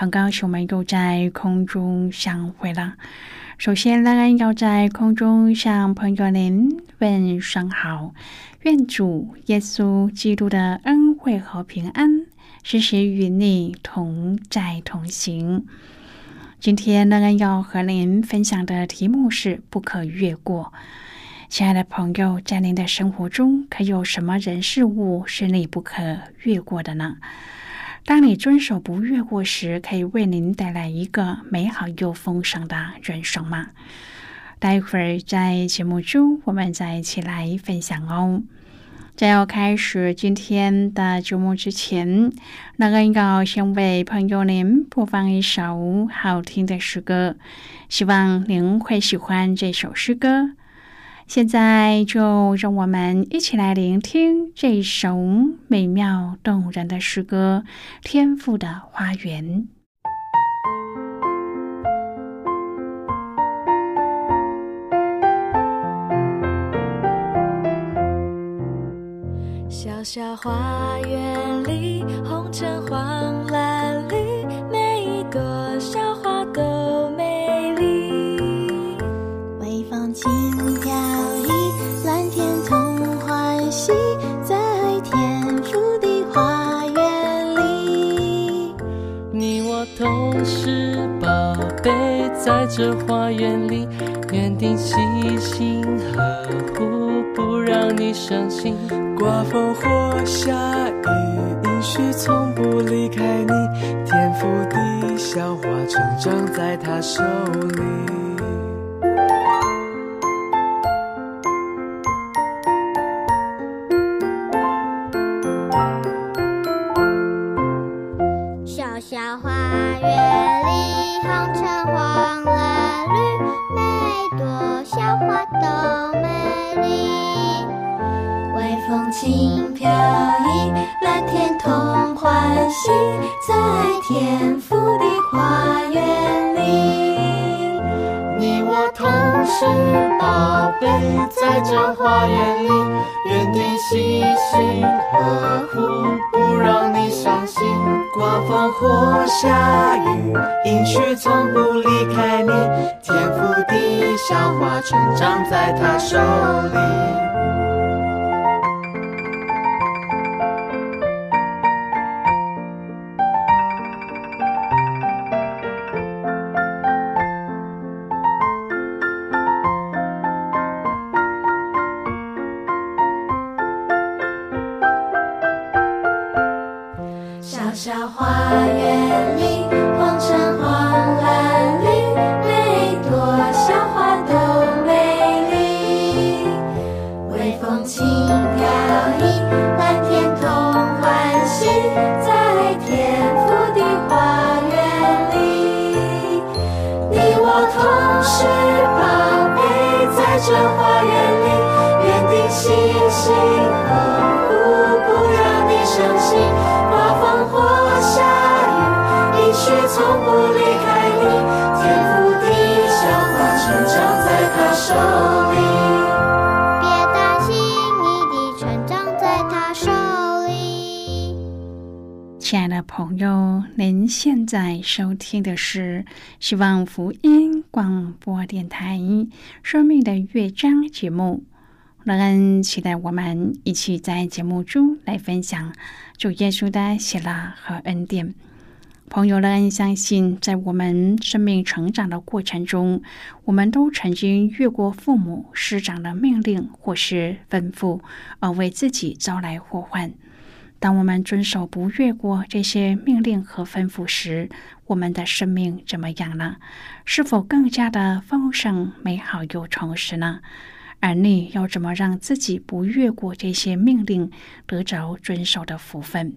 很高兴我们又在空中相会了。首先，当然要在空中向朋友您问声好，愿主耶稣基督的恩惠和平安时时与你同在同行。今天，当然要和您分享的题目是“不可越过”。亲爱的朋友，在您的生活中，可有什么人事物是你不可越过的呢？当你遵守不越过时，可以为您带来一个美好又丰盛的人生吗？待会儿在节目中，我们再一起来分享哦。在要开始今天的节目之前，那个要先为朋友您播放一首好听的诗歌，希望您会喜欢这首诗歌。现在就让我们一起来聆听这首美妙动人的诗歌《天赋的花园》。小小花园在这花园里，园丁细心呵护，不让你伤心。刮风或下雨，允许从不离开你。天赋地小花，成长在他手里。朋友，您现在收听的是希望福音广播电台《生命的乐章》节目。乐恩期待我们一起在节目中来分享主耶稣的喜乐和恩典。朋友们，相信在我们生命成长的过程中，我们都曾经越过父母师长的命令或是吩咐，而为自己招来祸患。当我们遵守不越过这些命令和吩咐时，我们的生命怎么样呢？是否更加的丰盛、美好又充实呢？而你要怎么让自己不越过这些命令，得着遵守的福分？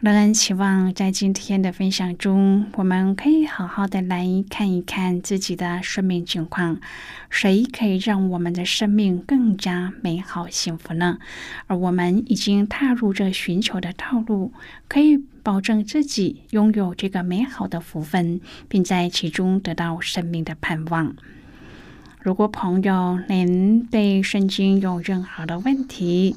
乐恩期望在今天的分享中，我们可以好好的来看一看自己的生命情况，谁可以让我们的生命更加美好幸福呢？而我们已经踏入这寻求的道路，可以保证自己拥有这个美好的福分，并在其中得到生命的盼望。如果朋友您对圣经有任何的问题，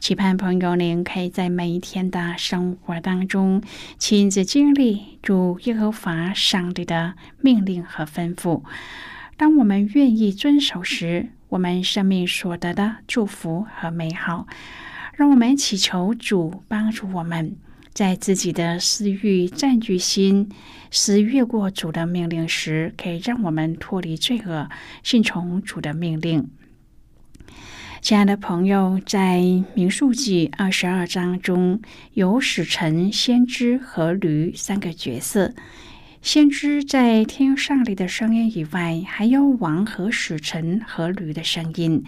期盼朋友您可以在每一天的生活当中亲自经历主耶和华上帝的命令和吩咐。当我们愿意遵守时，我们生命所得的祝福和美好，让我们祈求主帮助我们，在自己的私欲占据心、思越过主的命令时，可以让我们脱离罪恶，顺从主的命令。亲爱的朋友，在民数记二十二章中有使臣、先知和驴三个角色。先知在听上帝的声音以外，还有王和使臣和驴的声音。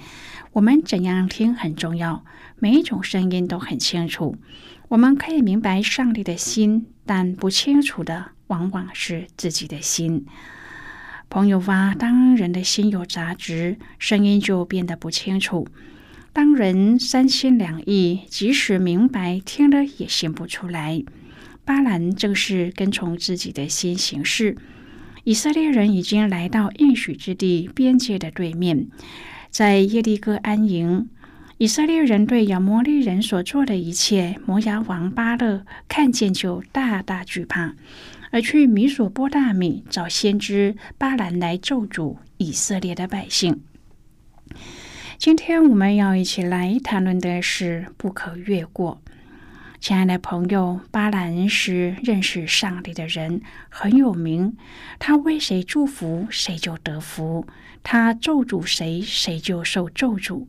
我们怎样听很重要，每一种声音都很清楚。我们可以明白上帝的心，但不清楚的往往是自己的心。朋友ว่า当人的心有杂质，声音就变得不清楚。当人三心两意，即使明白，听了也显不出来。巴兰正是跟从自己的心行事。以色列人已经来到应许之地边界的对面，在耶利哥安营。以色列人对亚摩利人所做的一切，摩押王巴勒看见就大大惧怕。而去米索波大米找先知巴兰来咒诅以色列的百姓。今天我们要一起来谈论的是不可越过。亲爱的朋友，巴兰是认识上帝的人，很有名。他为谁祝福，谁就得福；他咒诅谁，谁就受咒诅。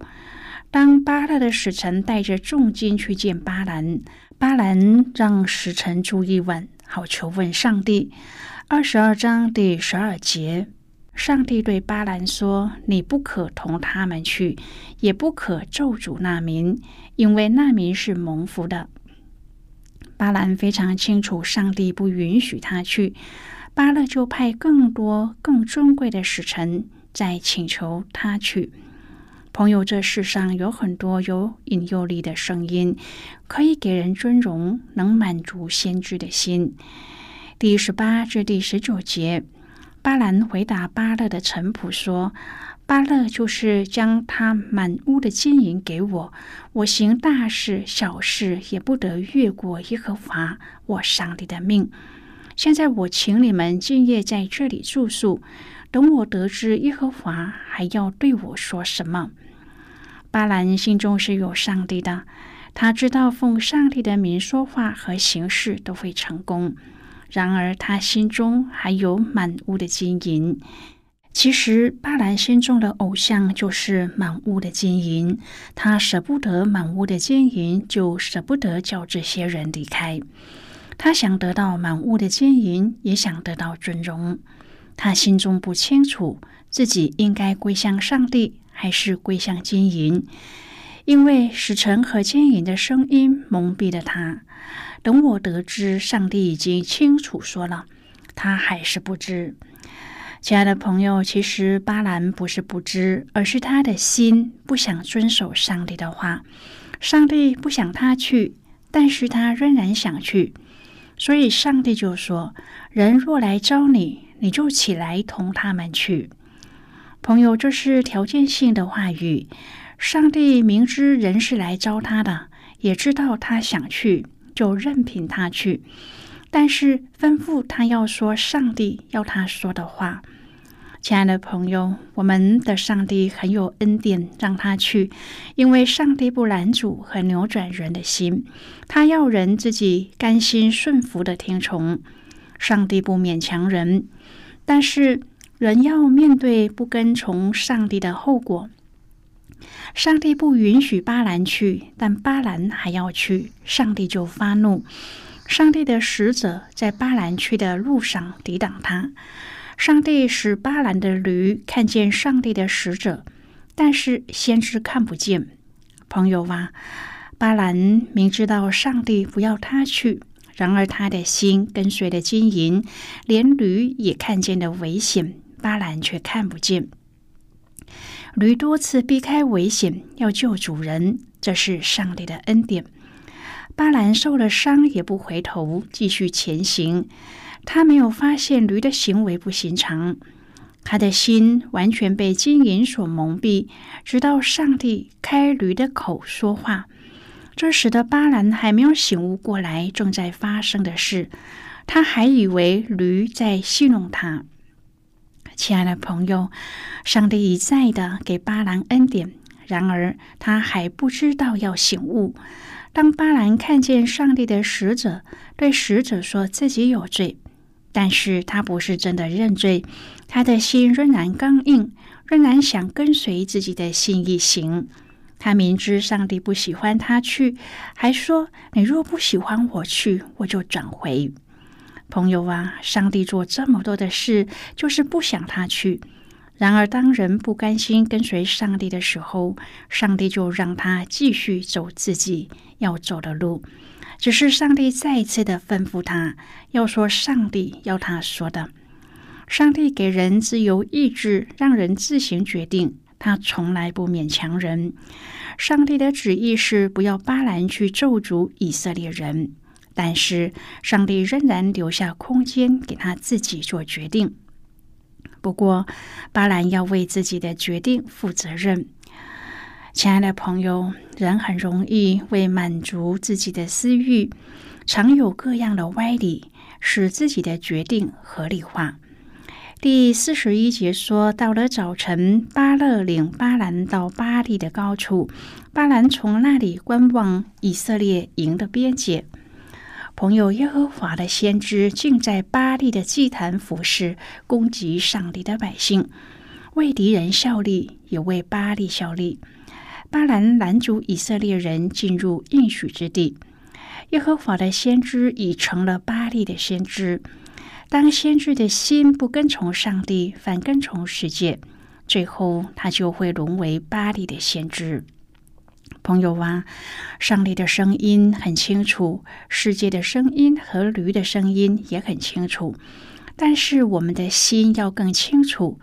当巴勒的使臣带着重金去见巴兰，巴兰让使臣住一晚。好求问上帝，二十二章第十二节，上帝对巴兰说：“你不可同他们去，也不可咒诅那民，因为那民是蒙福的。”巴兰非常清楚，上帝不允许他去，巴勒就派更多更尊贵的使臣在请求他去。朋友，这世上有很多有引诱力的声音，可以给人尊荣，能满足先知的心。第十八至第十九节，巴兰回答巴勒的臣仆说：“巴勒就是将他满屋的金银给我，我行大事小事也不得越过耶和华我上帝的命。现在我请你们今夜在这里住宿，等我得知耶和华还要对我说什么。”巴兰心中是有上帝的，他知道奉上帝的名说话和行事都会成功。然而，他心中还有满屋的金银。其实，巴兰心中的偶像就是满屋的金银。他舍不得满屋的金银，就舍不得叫这些人离开。他想得到满屋的金银，也想得到尊荣。他心中不清楚自己应该归向上帝。还是归向金银，因为使臣和金银的声音蒙蔽了他。等我得知上帝已经清楚说了，他还是不知。亲爱的朋友，其实巴兰不是不知，而是他的心不想遵守上帝的话。上帝不想他去，但是他仍然想去，所以上帝就说：“人若来招你，你就起来同他们去。”朋友，这是条件性的话语。上帝明知人是来招他的，也知道他想去，就任凭他去。但是吩咐他要说上帝要他说的话。亲爱的朋友，我们的上帝很有恩典，让他去，因为上帝不拦阻和扭转人的心，他要人自己甘心顺服的听从。上帝不勉强人，但是人要面对不跟从上帝的后果。上帝不允许巴兰去，但巴兰还要去，上帝就发怒。上帝的使者在巴兰去的路上抵挡他。上帝使巴兰的驴看见上帝的使者，但是先知看不见。朋友啊，巴兰明知道上帝不要他去，然而他的心跟随了金银，连驴也看见了危险，巴兰却看不见。驴多次避开危险，要救主人，这是上帝的恩典。巴兰受了伤也不回头，继续前行。他没有发现驴的行为不寻常，他的心完全被金银所蒙蔽，直到上帝开驴的口说话，这使得巴兰还没有醒悟过来正在发生的事，他还以为驴在戏弄他。亲爱的朋友，上帝一再的给巴兰恩典，然而他还不知道要醒悟。当巴兰看见上帝的使者，对使者说自己有罪。但是他不是真的认罪，他的心仍然刚硬，仍然想跟随自己的心意行。他明知上帝不喜欢他去，还说：“你若不喜欢我去，我就转回。”朋友啊，上帝做这么多的事，就是不想他去。然而，当人不甘心跟随上帝的时候，上帝就让他继续走自己要走的路。只是上帝再一次的吩咐他要说上帝要他说的。上帝给人自由意志，让人自行决定，他从来不勉强人。上帝的旨意是不要巴兰去咒诅以色列人，但是上帝仍然留下空间给他自己做决定。不过，巴兰要为自己的决定负责任。亲爱的朋友，人很容易为满足自己的私欲，常有各样的歪理，使自己的决定合理化。第四十一节说，到了早晨，巴勒领巴兰到巴利的高处，巴兰从那里观望以色列营的边界。朋友，耶和华的先知竟在巴利的祭坛服侍，攻击上帝的百姓，为敌人效力，也为巴利效力。巴兰拦阻以色列人进入应许之地，耶和华的先知已成了巴利的先知。当先知的心不跟从上帝，反跟从世界，最后他就会沦为巴利的先知。朋友啊，上帝的声音很清楚，世界的声音和驴的声音也很清楚，但是我们的心要更清楚，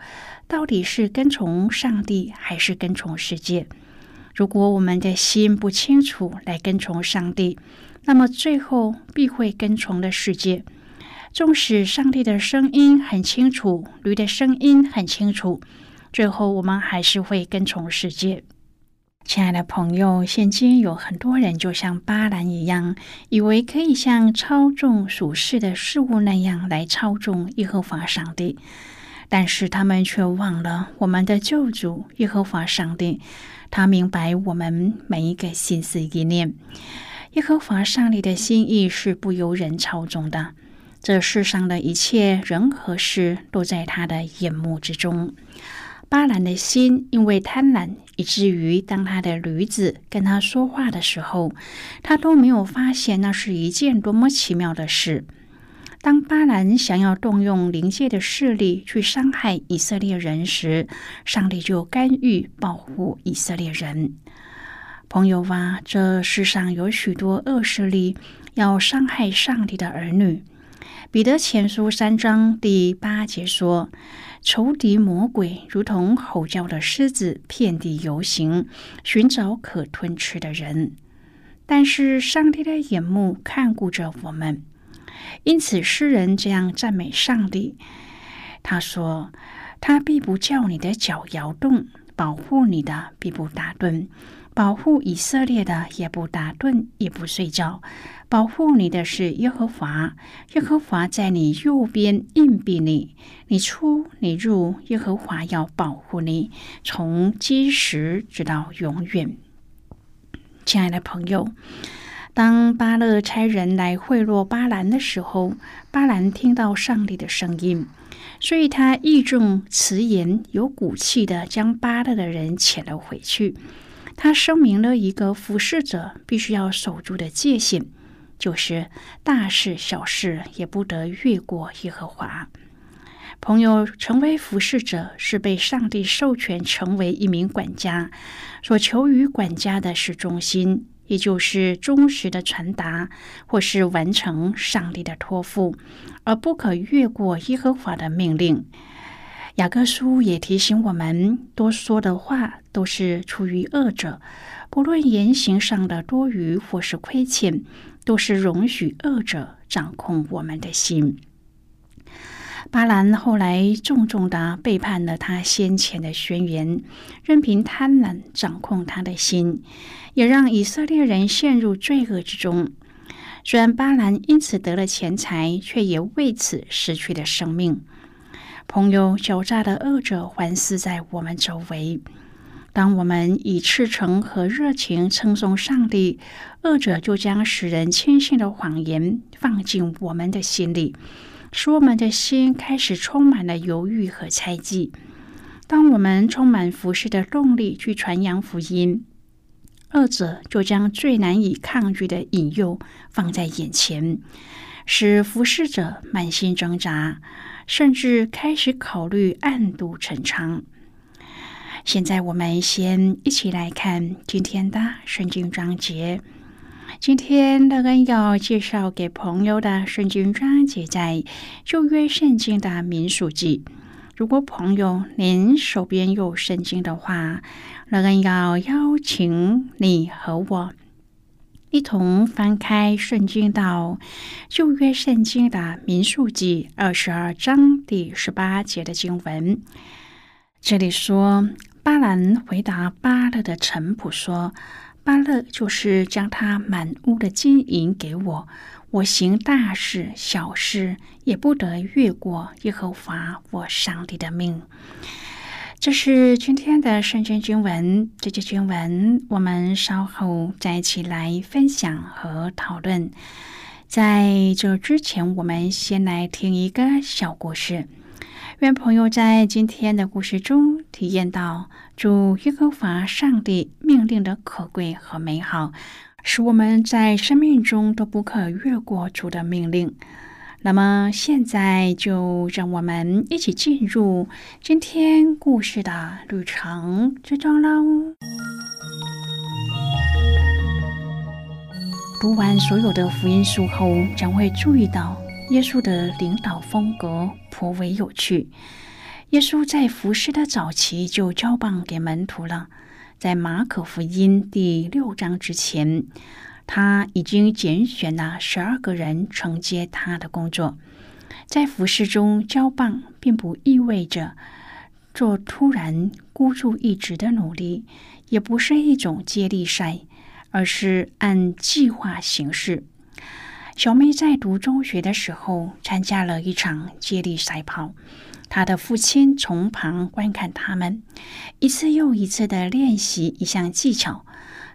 到底是跟从上帝还是跟从世界。如果我们的心不清楚来跟从上帝，那么最后必会跟从的世界。纵使上帝的声音很清楚，驴的声音很清楚，最后我们还是会跟从世界。亲爱的朋友，现今有很多人就像巴兰一样，以为可以像操纵属世的事物那样来操纵耶和华上帝，但是他们却忘了我们的救主耶和华上帝。他明白我们每一个心思意念，耶和华上帝的心意是不由人操纵的。这世上的一切人和事都在他的眼目之中。巴兰的心因为贪婪，以至于当他的驴子跟他说话的时候，他都没有发现那是一件多么奇妙的事。当巴兰想要动用灵界的势力去伤害以色列人时，上帝就干预保护以色列人。朋友啊，这世上有许多恶势力要伤害上帝的儿女。彼得前书三章第八节说：“仇敌魔鬼如同吼叫的狮子，遍地游行，寻找可吞吃的人。但是上帝的眼目看顾着我们，因此诗人这样赞美上帝。他说：‘他必不叫你的脚摇动，保护你的必不打盹。’”保护以色列的也不打盹，也不睡觉。保护你的是耶和华，耶和华在你右边硬币你，你出你入，耶和华要保护你，从基时直到永远。亲爱的朋友，当巴勒差人来贿赂巴兰的时候，巴兰听到上帝的声音，所以他义正辞严、有骨气的将巴勒的人遣了回去。他声明了一个服侍者必须要守住的界限，就是大事小事也不得越过耶和华。朋友，成为服侍者是被上帝授权成为一名管家，所求于管家的是忠心，也就是忠实的传达或是完成上帝的托付，而不可越过耶和华的命令。雅各书也提醒我们，多说的话都是出于恶者，不论言行上的多余或是亏欠，都是容许恶者掌控我们的心。巴兰后来重重的背叛了他先前的宣言，任凭贪婪掌控他的心，也让以色列人陷入罪恶之中。虽然巴兰因此得了钱财，却也为此失去了生命。朋友，狡诈的恶者环视在我们周围。当我们以赤诚和热情称颂上帝，恶者就将使人轻信的谎言放进我们的心里，使我们的心开始充满了犹豫和猜忌。当我们充满服侍的动力去传扬福音，恶者就将最难以抗拒的引诱放在眼前，使服侍者满心挣扎。甚至开始考虑暗度陈仓。现在，我们先一起来看今天的圣经章节。今天乐恩要介绍给朋友的圣经章节在旧约圣经的民数记。如果朋友您手边有圣经的话，乐恩要邀请你和我。一同翻开圣经到旧约圣经的民数记二十二章第十八节的经文。这里说，巴兰回答巴勒的臣仆说：“巴勒就是将他满屋的金银给我，我行大事小事也不得越过耶和华我上帝的命。”这是今天的圣经经文，这节经文我们稍后再一起来分享和讨论。在这之前，我们先来听一个小故事。愿朋友在今天的故事中体验到主耶和华上帝命令的可贵和美好，使我们在生命中都不可越过主的命令。那么现在就让我们一起进入今天故事的旅程之中喽。读完所有的福音书后，将会注意到耶稣的领导风格颇为有趣。耶稣在服侍的早期就交棒给门徒了，在马可福音第六章之前。他已经拣选了十二个人承接他的工作，在服饰中交棒，并不意味着做突然孤注一掷的努力，也不是一种接力赛，而是按计划行事。小妹在读中学的时候参加了一场接力赛跑，她的父亲从旁观看他们一次又一次的练习一项技巧，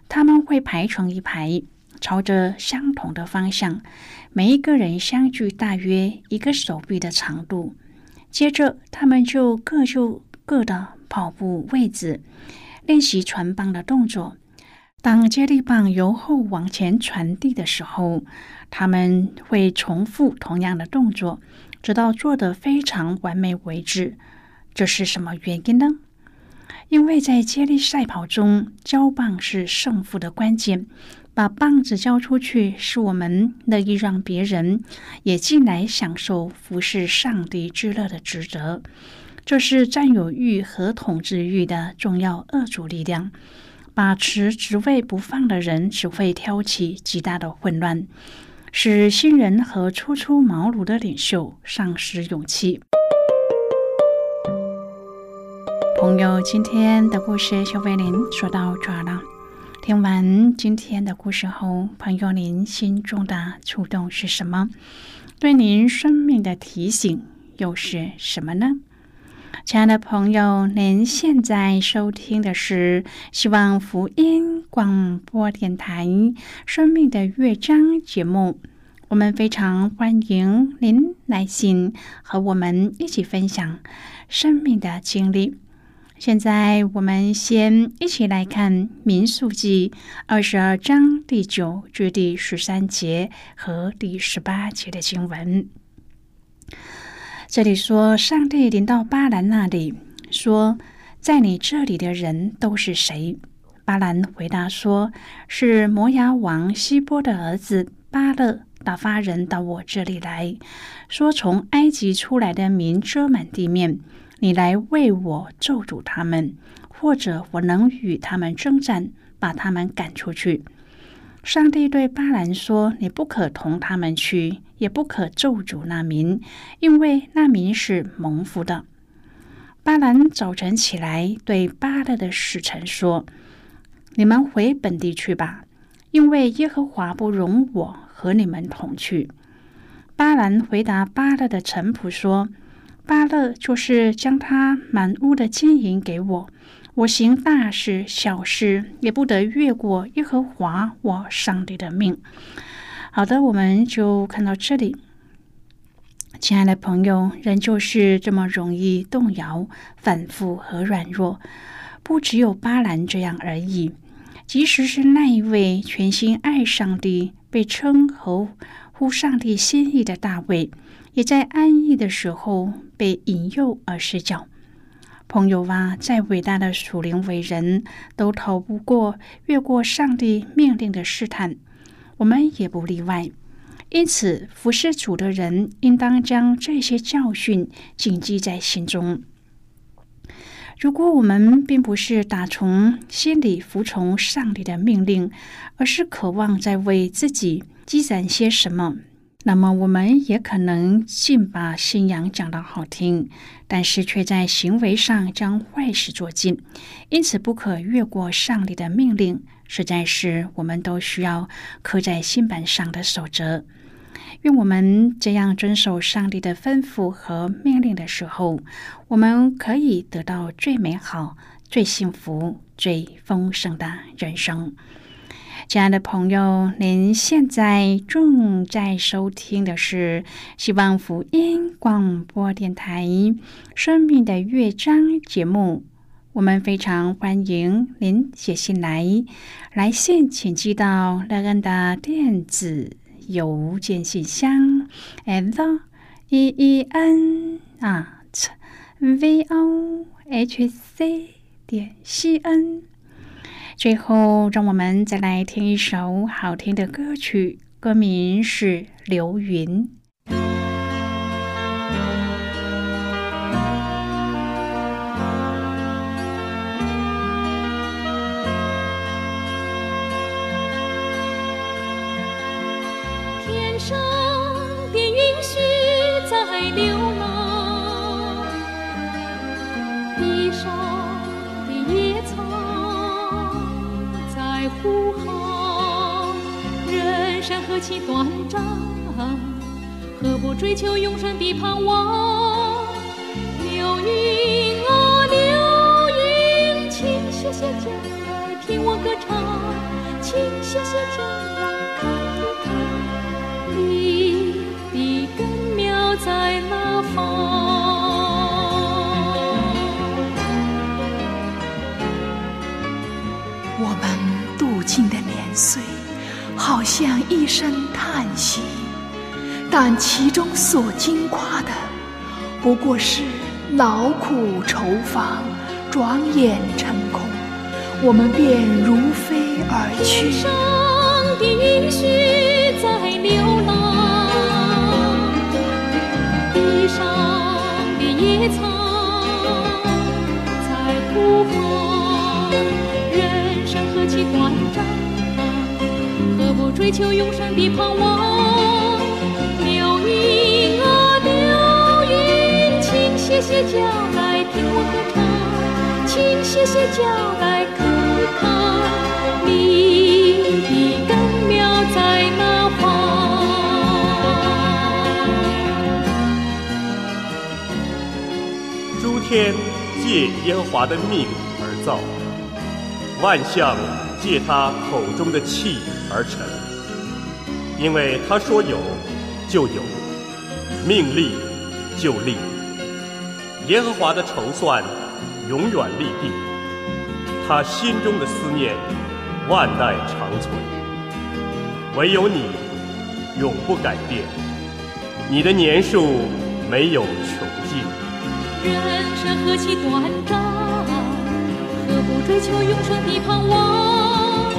他们会排成一排。朝着相同的方向，每一个人相距大约一个手臂的长度。接着，他们就各就各的跑步位置，练习传棒的动作。当接力棒由后往前传递的时候，他们会重复同样的动作，直到做得非常完美为止。这是什么原因呢？因为在接力赛跑中，交棒是胜负的关键。把棒子交出去，是我们乐意让别人也进来享受服侍上帝之乐的职责。这是占有欲和统治欲的重要恶主力量。把持职位不放的人，只会挑起极大的混乱，使新人和初出茅庐的领袖丧失勇气。朋友，今天的故事就为您说到这儿了。听完今天的故事后，朋友，您心中的触动是什么？对您生命的提醒又是什么呢？亲爱的朋友，您现在收听的是希望福音广播电台《生命的乐章》节目。我们非常欢迎您来信和我们一起分享生命的经历。现在，我们先一起来看《民数记》二十二章第九至第十三节和第十八节的经文。这里说，上帝临到巴兰那里，说：“在你这里的人都是谁？”巴兰回答说：“是摩崖王希波的儿子巴勒打发人到我这里来说，从埃及出来的民遮满地面。”你来为我咒诅他们，或者我能与他们征战，把他们赶出去。上帝对巴兰说：“你不可同他们去，也不可咒诅那民，因为那民是蒙福的。”巴兰早晨起来，对巴勒的使臣说：“你们回本地去吧，因为耶和华不容我和你们同去。”巴兰回答巴勒的臣仆说。巴勒就是将他满屋的金银给我，我行大事小事也不得越过耶和华我上帝的命。好的，我们就看到这里。亲爱的朋友，人就是这么容易动摇、反复和软弱，不只有巴兰这样而已。即使是那一位全心爱上帝、被称和呼上帝心意的大卫。也在安逸的时候被引诱而失脚。朋友啊，再伟大的属灵伟人，都逃不过越过上帝命令的试探，我们也不例外。因此，服侍主的人应当将这些教训谨记在心中。如果我们并不是打从心里服从上帝的命令，而是渴望在为自己积攒些什么。那么，我们也可能尽把信仰讲得好听，但是却在行为上将坏事做尽，因此不可越过上帝的命令，实在是我们都需要刻在心板上的守则。愿我们这样遵守上帝的吩咐和命令的时候，我们可以得到最美好、最幸福、最丰盛的人生。亲爱的朋友，您现在正在收听的是希望福音广播电台《生命的乐章》节目。我们非常欢迎您写信来，来信请寄到乐恩的电子邮件信箱：l e e n at v o h c 点 c n。最后，让我们再来听一首好听的歌曲，歌名是《流云》。何其短暂，何不追求永生的盼望？流云啊，流云，请歇歇脚来听我歌唱，请歇歇脚来像一声叹息，但其中所经夸的，不过是劳苦愁烦、转眼成空，我们便如飞而去。上的允许在流浪，地上的野草在呼唤。人生何其短暂，追求永生的盼望？流云啊流云，请歇歇脚来听我歌唱，请歇歇脚来看看你的根苗在哪方。诸天借耶和华的命而造，万象借他口中的气而成。因为他说有，就有；命立，就立。耶和华的筹算永远立定，他心中的思念万代长存。唯有你永不改变，你的年数没有穷尽。人生何其短暂，何不追求永生的盼望？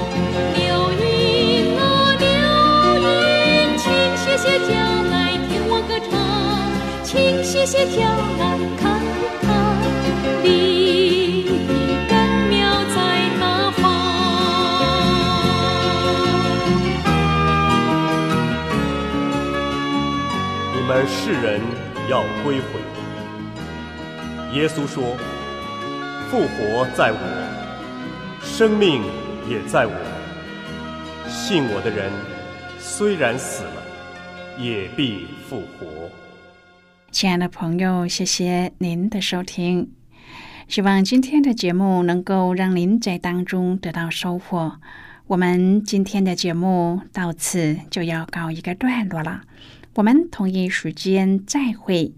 请歇歇脚来看看你的根苗在哪方。你们世人要归回。耶稣说：“复活在我，生命也在我。信我的人，虽然死了，也必复活。”亲爱的朋友，谢谢您的收听。希望今天的节目能够让您在当中得到收获。我们今天的节目到此就要告一个段落了。我们同一时间再会。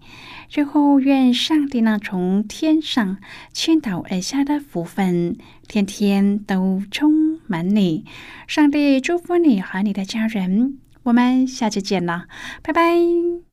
最后，愿上帝呢从天上倾倒而下的福分，天天都充满你。上帝祝福你和你的家人。我们下期见了，拜拜。